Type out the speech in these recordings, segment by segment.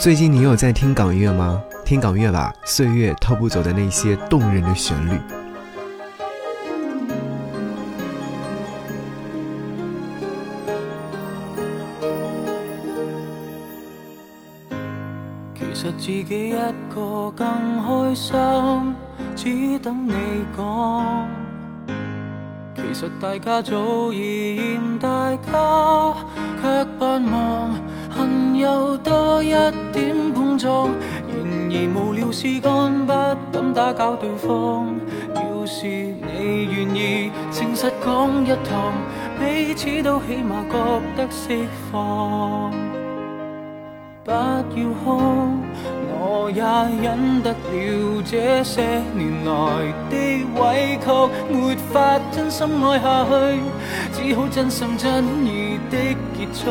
最近你有在听港乐吗？听港乐吧，岁月偷不走的那些动人的旋律。其实自己一个更开心，只等你讲。其实大家早已嫌大家，却扮忙，有多一点碰撞。然而无聊事干，不敢打搅对方。要是你愿意诚实讲一趟，彼此都起码觉得释放。不要哭，我也忍得了这些年来的委屈，没法真心爱下去，只好真心真意的结束。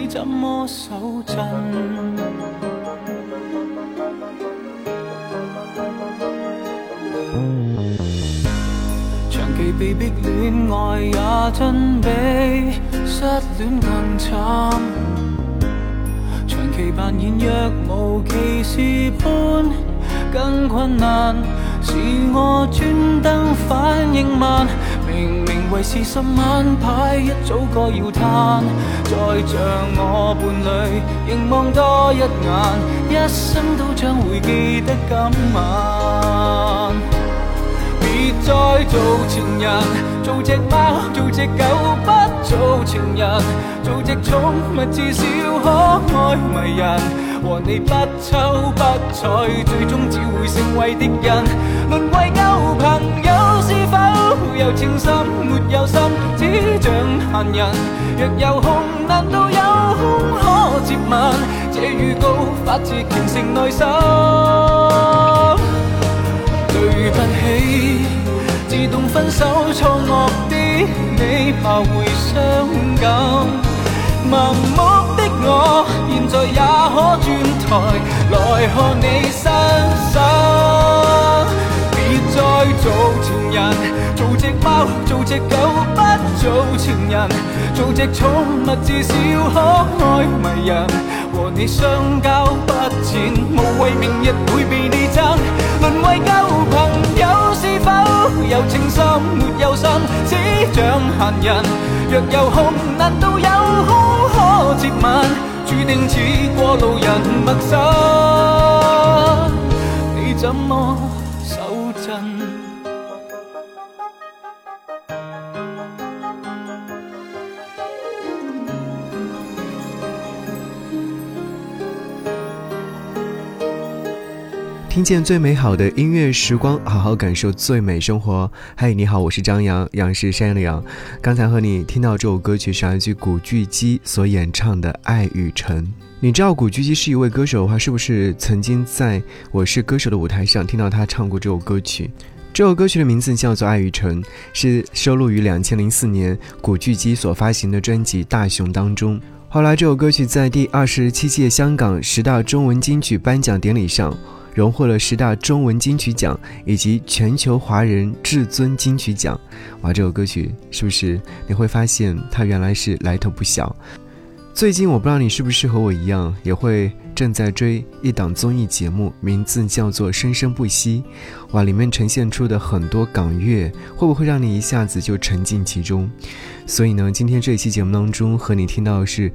你怎么手震？被逼恋爱也真比失恋更惨，长期扮演若无其事般更困难，是我专登反应慢，明为是十晚牌一早该要摊，再像我伴侣凝望多一眼，一生都将会记得今晚。别再做情人，做只猫，做只狗，不做情人，做只宠物，至少可爱迷人。和你不瞅不睬，最终只会成为敌人。沦为旧朋友，是否有情深？没有心，只像闲人。若有空，难道有空可接吻？这预告发自虔诚内心。对不起，自动分手错愕的你，怕会伤感。盲目的我，现在也可转台来看你身手。做只，狗，不做情人，做只宠物，至少可爱迷人。和你相交不浅，无谓明日会被你争。沦为旧朋友，是否有情深？没有心，只像闲人。若有空，难道有空可接吻？注定似过路人，陌生。你怎么听见最美好的音乐时光，好好感受最美生活。嗨，你好，我是张扬，杨是山羊的羊。刚才和你听到这首歌曲是来自古巨基所演唱的《爱与诚》。你知道古巨基是一位歌手的话，是不是曾经在我是歌手的舞台上听到他唱过这首歌曲？这首歌曲的名字叫做《爱与诚》，是收录于两千零四年古巨基所发行的专辑《大雄》当中。后来，这首歌曲在第二十七届香港十大中文金曲颁奖典礼上。荣获了十大中文金曲奖以及全球华人至尊金曲奖。哇，这首歌曲是不是你会发现它原来是来头不小？最近我不知道你是不是和我一样，也会正在追一档综艺节目，名字叫做《生生不息》。哇，里面呈现出的很多港乐，会不会让你一下子就沉浸其中？所以呢，今天这一期节目当中和你听到的是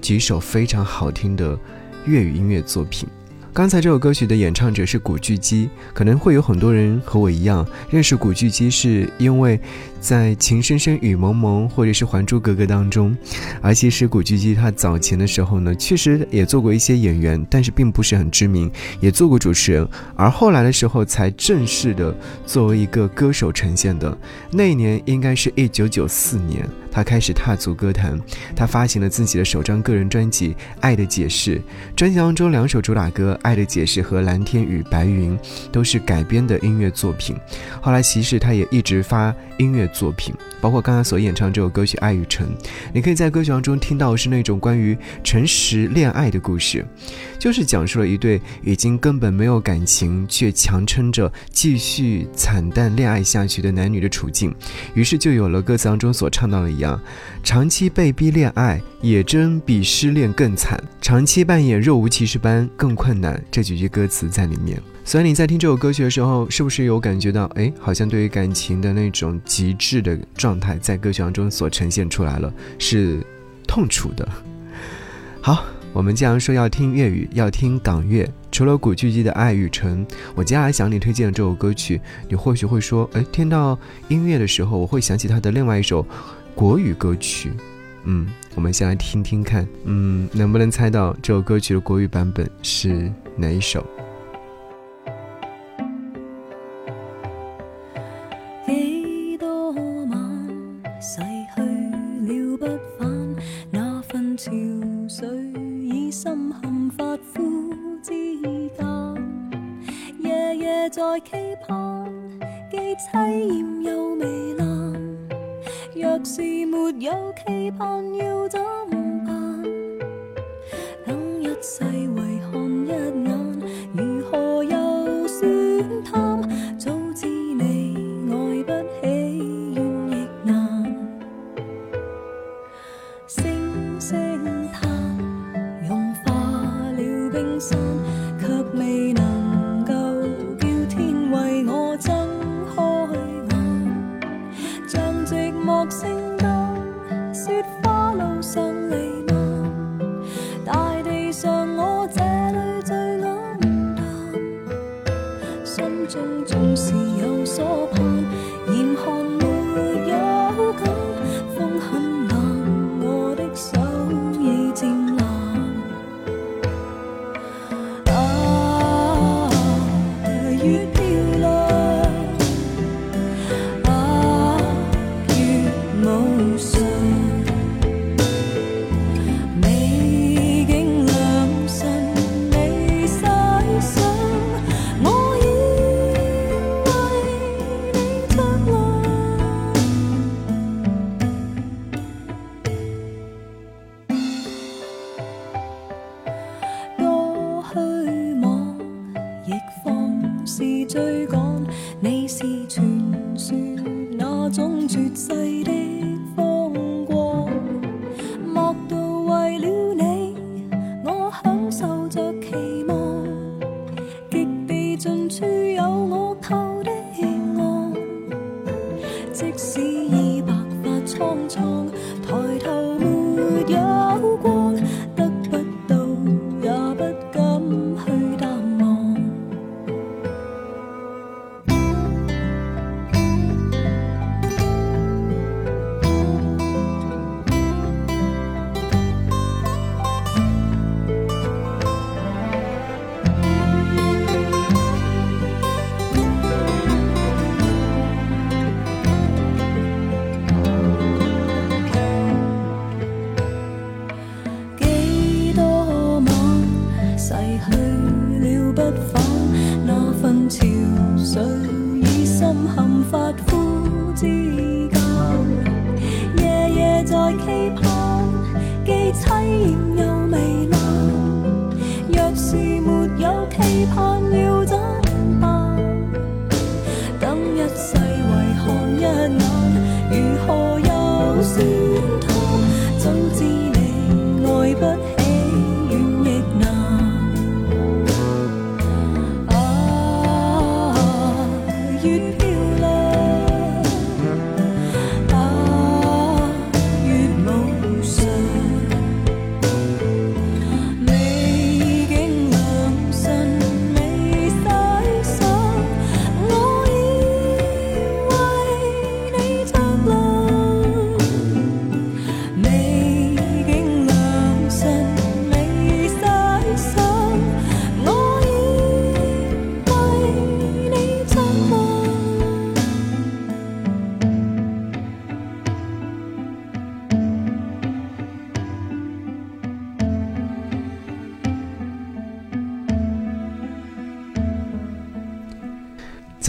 几首非常好听的粤语音乐作品。刚才这首歌曲的演唱者是古巨基，可能会有很多人和我一样认识古巨基，是因为在《情深深雨蒙蒙》或者是《还珠格格》当中。而其实古巨基他早前的时候呢，确实也做过一些演员，但是并不是很知名，也做过主持人。而后来的时候才正式的作为一个歌手呈现的。那一年应该是一九九四年，他开始踏足歌坛，他发行了自己的首张个人专辑《爱的解释》，专辑当中两首主打歌。《爱的解释》和《蓝天与白云》都是改编的音乐作品。后来，其实他也一直发音乐作品，包括刚刚所演唱这首歌曲《爱与诚》。你可以在歌曲当中听到是那种关于诚实恋爱的故事，就是讲述了一对已经根本没有感情却强撑着继续惨淡恋爱下去的男女的处境。于是就有了歌词当中所唱到的一样：长期被逼恋爱，也真比失恋更惨；长期扮演若无其事般更困难。这几句歌词在里面，所以你在听这首歌曲的时候，是不是有感觉到，哎，好像对于感情的那种极致的状态，在歌曲当中所呈现出来了，是痛楚的。好，我们既然说要听粤语，要听港乐，除了古巨基的《爱与诚》，我接下来想你推荐的这首歌曲，你或许会说，哎，听到音乐的时候，我会想起他的另外一首国语歌曲。嗯，我们先来听听看，嗯，能不能猜到这首歌曲的国语版本是哪一首？几多晚逝去了不返，那份潮水已深陷发肤之间，夜夜在期盼，既凄艳又糜烂。若是没有期盼，要怎办？等一世为何在等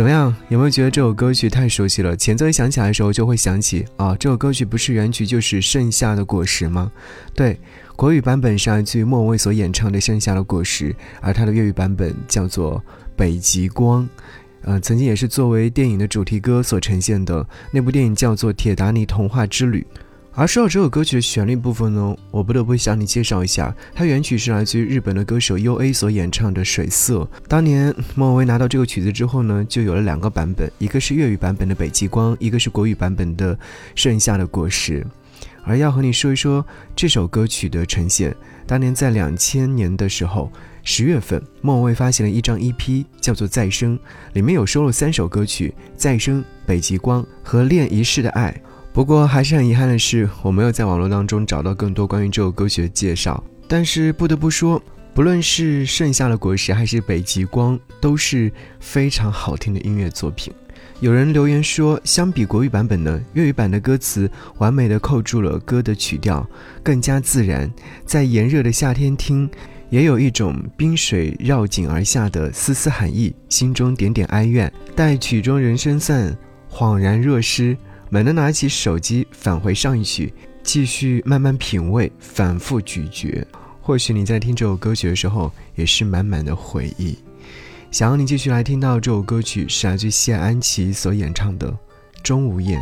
怎么样？有没有觉得这首歌曲太熟悉了？前奏一响起来的时候，就会想起啊，这首歌曲不是原曲就是《盛夏的果实》吗？对，国语版本是来自于莫文蔚所演唱的《盛夏的果实》，而它的粤语版本叫做《北极光》。呃，曾经也是作为电影的主题歌所呈现的。那部电影叫做《铁达尼童话之旅》。而说到这首歌曲的旋律部分呢，我不得不向你介绍一下，它原曲是来自于日本的歌手 U.A 所演唱的《水色》。当年莫文蔚拿到这个曲子之后呢，就有了两个版本，一个是粤语版本的《北极光》，一个是国语版本的《盛夏的果实》。而要和你说一说这首歌曲的呈现，当年在两千年的时候，十月份，莫文蔚发行了一张 EP，叫做《再生》，里面有收录三首歌曲，《再生》、《北极光》和《恋一世的爱》。不过还是很遗憾的是，我没有在网络当中找到更多关于这首歌曲的介绍。但是不得不说，不论是盛夏的果实还是北极光，都是非常好听的音乐作品。有人留言说，相比国语版本呢，粤语版的歌词完美的扣住了歌的曲调，更加自然。在炎热的夏天听，也有一种冰水绕颈而下的丝丝寒意，心中点点哀怨。待曲终人声散，恍然若失。猛地拿起手机，返回上一曲，继续慢慢品味，反复咀嚼。或许你在听这首歌曲的时候，也是满满的回忆。想要你继续来听到这首歌曲，是来自谢安琪所演唱的《钟无艳》。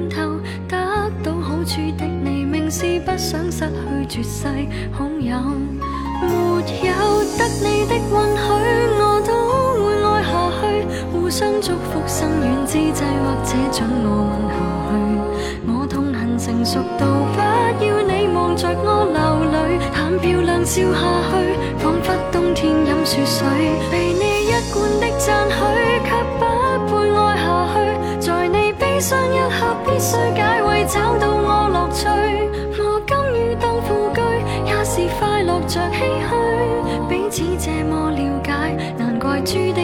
是不想失去绝世好友，没有得你的允许，我都会爱下去。互相祝福，心远之际，或者准我吻下去。我痛恨成熟到不要你望着我流泪，谈漂亮笑下去，仿佛冬天饮雪水。被你一贯的赞许，却不配爱下去。在你悲伤一刻，必须解围，找到我乐趣。着唏嘘，彼此这么了解，难怪注定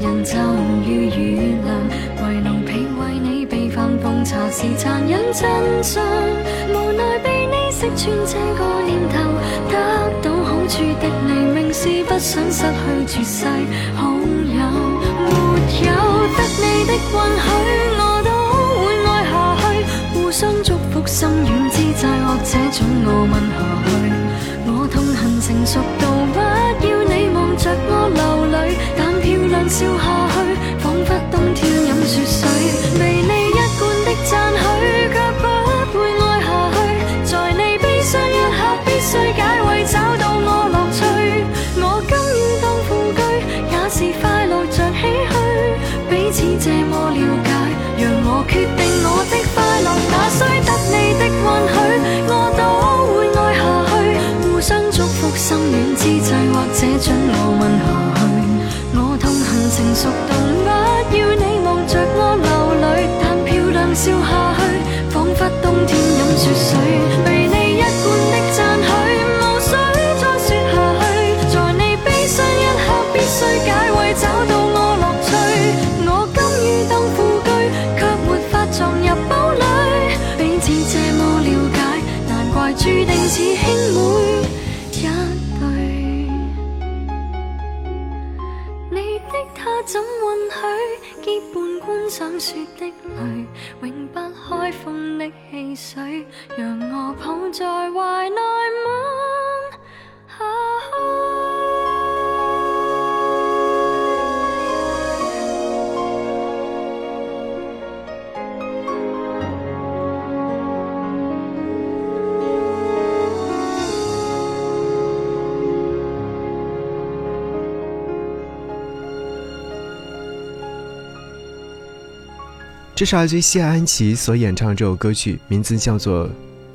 人就予雨凉？为奴婢为你备饭奉茶是残忍真相。无奈被你识穿这个念头，得到好处的你，明是不想失去绝世好友。没有得你的允许，我都会爱下去。互相祝福，心软之际，或者准我吻下去。我痛恨成熟笑下去，仿佛冬天饮雪水。被你一贯的赞许，却不配爱下去。在你悲伤一刻，必须解围，找到我乐趣。我甘愿当副居，也是快乐着唏嘘。彼此这么了解，让我决被你一贯的赞许无需再说下去在你悲伤一刻必须解慰找到我乐趣我甘于当副车却没法撞入堡垒彼此这么了解难怪注定似兄妹一对你的他怎允许结伴观赏雪的泪永不开封的汽水，让我抱在怀内吗？这是来自于谢安琪所演唱这首歌曲，名字叫做《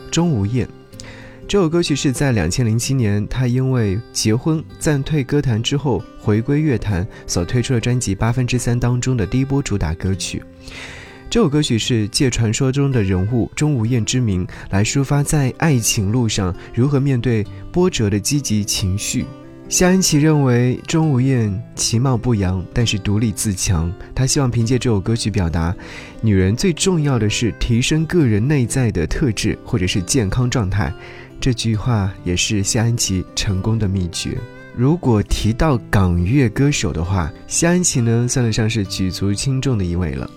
钟无艳》。这首歌曲是在两千零七年，他因为结婚暂退歌坛之后回归乐坛所推出的专辑《八分之三》当中的第一波主打歌曲。这首歌曲是借传说中的人物钟无艳之名，来抒发在爱情路上如何面对波折的积极情绪。夏安琪认为钟无艳其貌不扬，但是独立自强。她希望凭借这首歌曲表达，女人最重要的是提升个人内在的特质或者是健康状态。这句话也是夏安琪成功的秘诀。如果提到港乐歌手的话，夏安琪呢算得上是举足轻重的一位了。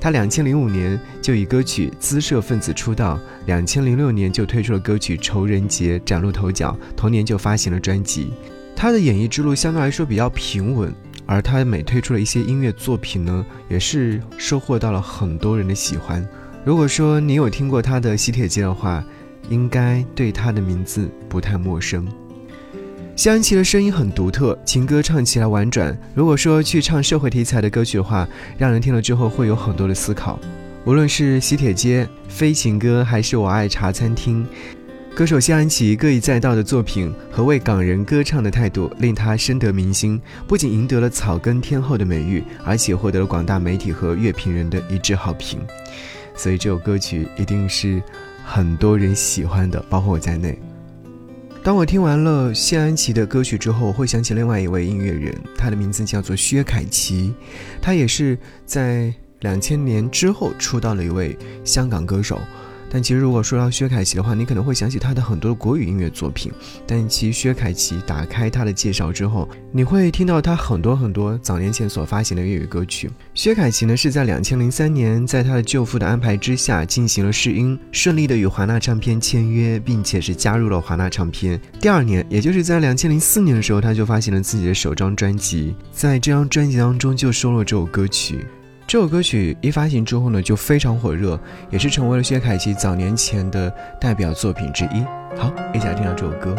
她两千零五年就以歌曲《姿色分子》出道，两千零六年就推出了歌曲《仇人节》崭露头角，同年就发行了专辑。他的演艺之路相对来说比较平稳，而他每推出的一些音乐作品呢，也是收获到了很多人的喜欢。如果说你有听过他的《喜帖街》的话，应该对他的名字不太陌生。谢安琪的声音很独特，情歌唱起来婉转。如果说去唱社会题材的歌曲的话，让人听了之后会有很多的思考。无论是《喜帖街》《非情歌》还是《我爱茶餐厅》。歌手谢安琪各一载道的作品和为港人歌唱的态度，令她深得民心，不仅赢得了草根天后的美誉，而且获得了广大媒体和乐评人的一致好评。所以这首歌曲一定是很多人喜欢的，包括我在内。当我听完了谢安琪的歌曲之后，我会想起另外一位音乐人，他的名字叫做薛凯琪，他也是在两千年之后出道的一位香港歌手。但其实，如果说到薛凯琪的话，你可能会想起他的很多国语音乐作品。但其实薛凯琪打开他的介绍之后，你会听到他很多很多早年前所发行的粤语歌曲。薛凯琪呢是在两千零三年，在他的舅父的安排之下进行了试音，顺利的与华纳唱片签约，并且是加入了华纳唱片。第二年，也就是在两千零四年的时候，他就发行了自己的首张专辑，在这张专辑当中就收录这首歌曲。这首歌曲一发行之后呢，就非常火热，也是成为了薛凯琪早年前的代表作品之一。好，一起来听到这首歌。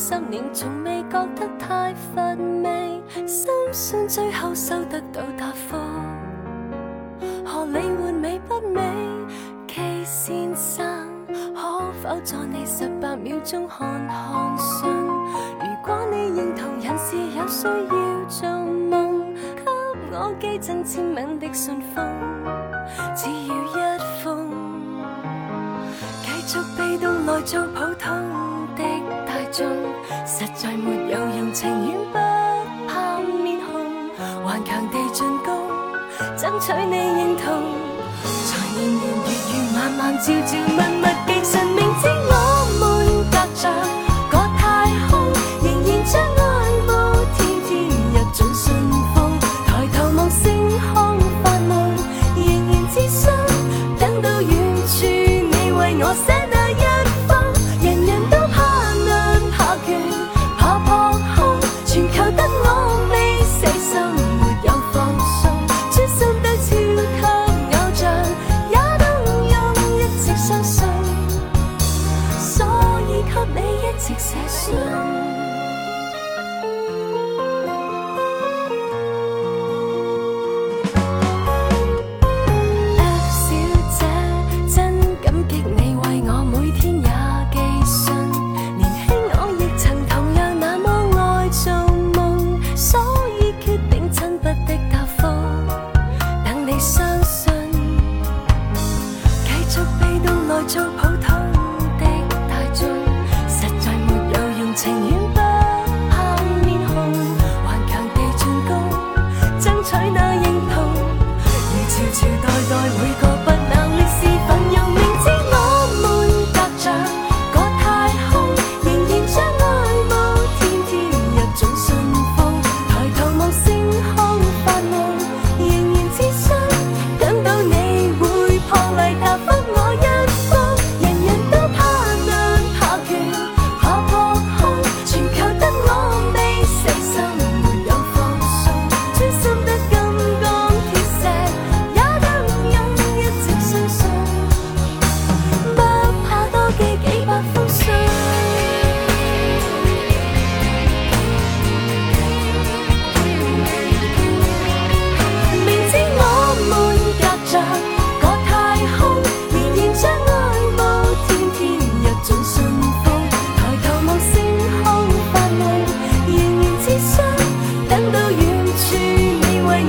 了十年从未覺得太乏味，深信最後收得到答覆。何理換美不美？K 先生，可否在你十八秒鐘看看信？如果你認同人是有需要做夢，給我寄贈簽名的信封。只要一封，繼續被动来做普通，实在没有用，情愿不怕面红，顽强地进攻，争取你认同。才年年月月晚晚朝朝密密記信，明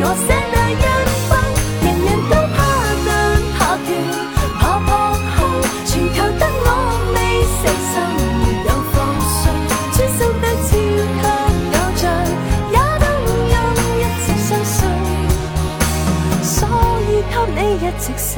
我写那一封人人都怕难怕倦怕扑空全球得我未死心没有放松。专心得超级偶像也动容一直相信。所以给你一直写